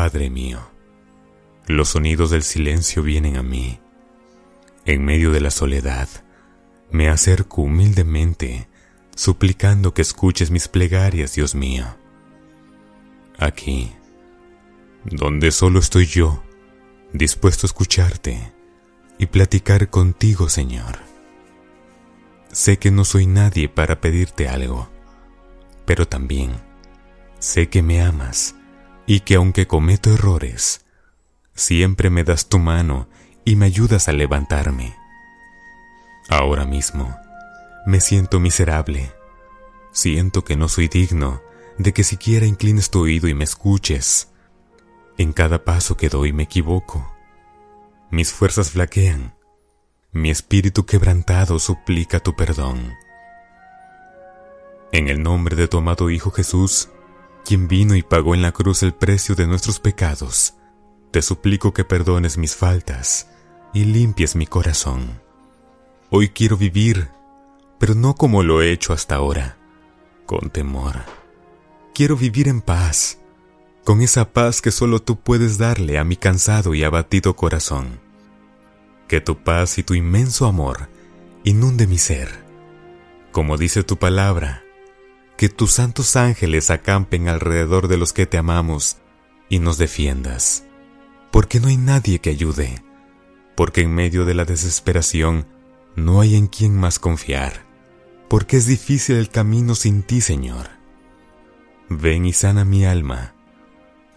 Padre mío, los sonidos del silencio vienen a mí. En medio de la soledad, me acerco humildemente, suplicando que escuches mis plegarias, Dios mío. Aquí, donde solo estoy yo, dispuesto a escucharte y platicar contigo, Señor. Sé que no soy nadie para pedirte algo, pero también sé que me amas y que aunque cometo errores, siempre me das tu mano y me ayudas a levantarme. Ahora mismo me siento miserable. Siento que no soy digno de que siquiera inclines tu oído y me escuches. En cada paso que doy me equivoco. Mis fuerzas flaquean. Mi espíritu quebrantado suplica tu perdón. En el nombre de tu amado Hijo Jesús, quien vino y pagó en la cruz el precio de nuestros pecados, te suplico que perdones mis faltas y limpies mi corazón. Hoy quiero vivir, pero no como lo he hecho hasta ahora, con temor. Quiero vivir en paz, con esa paz que solo tú puedes darle a mi cansado y abatido corazón. Que tu paz y tu inmenso amor inunde mi ser. Como dice tu palabra, que tus santos ángeles acampen alrededor de los que te amamos y nos defiendas porque no hay nadie que ayude, porque en medio de la desesperación no hay en quien más confiar, porque es difícil el camino sin ti, Señor. Ven y sana mi alma,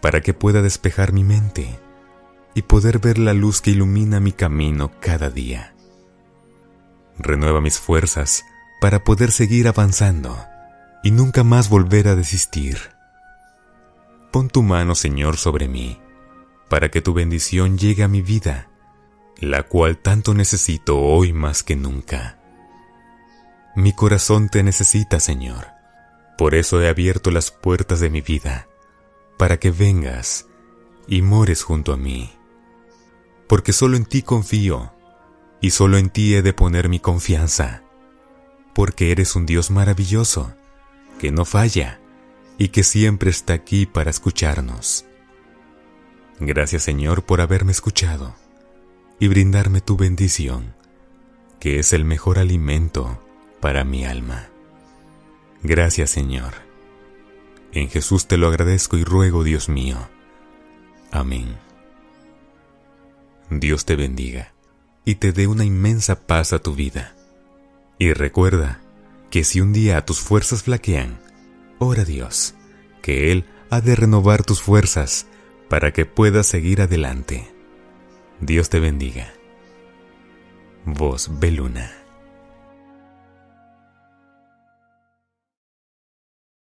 para que pueda despejar mi mente y poder ver la luz que ilumina mi camino cada día. Renueva mis fuerzas para poder seguir avanzando y nunca más volver a desistir. Pon tu mano, Señor, sobre mí para que tu bendición llegue a mi vida, la cual tanto necesito hoy más que nunca. Mi corazón te necesita, Señor. Por eso he abierto las puertas de mi vida, para que vengas y mores junto a mí. Porque solo en ti confío, y solo en ti he de poner mi confianza, porque eres un Dios maravilloso, que no falla, y que siempre está aquí para escucharnos. Gracias Señor por haberme escuchado y brindarme tu bendición, que es el mejor alimento para mi alma. Gracias Señor. En Jesús te lo agradezco y ruego, Dios mío. Amén. Dios te bendiga y te dé una inmensa paz a tu vida. Y recuerda que si un día tus fuerzas flaquean, ora a Dios, que Él ha de renovar tus fuerzas para que puedas seguir adelante. Dios te bendiga. Voz Beluna.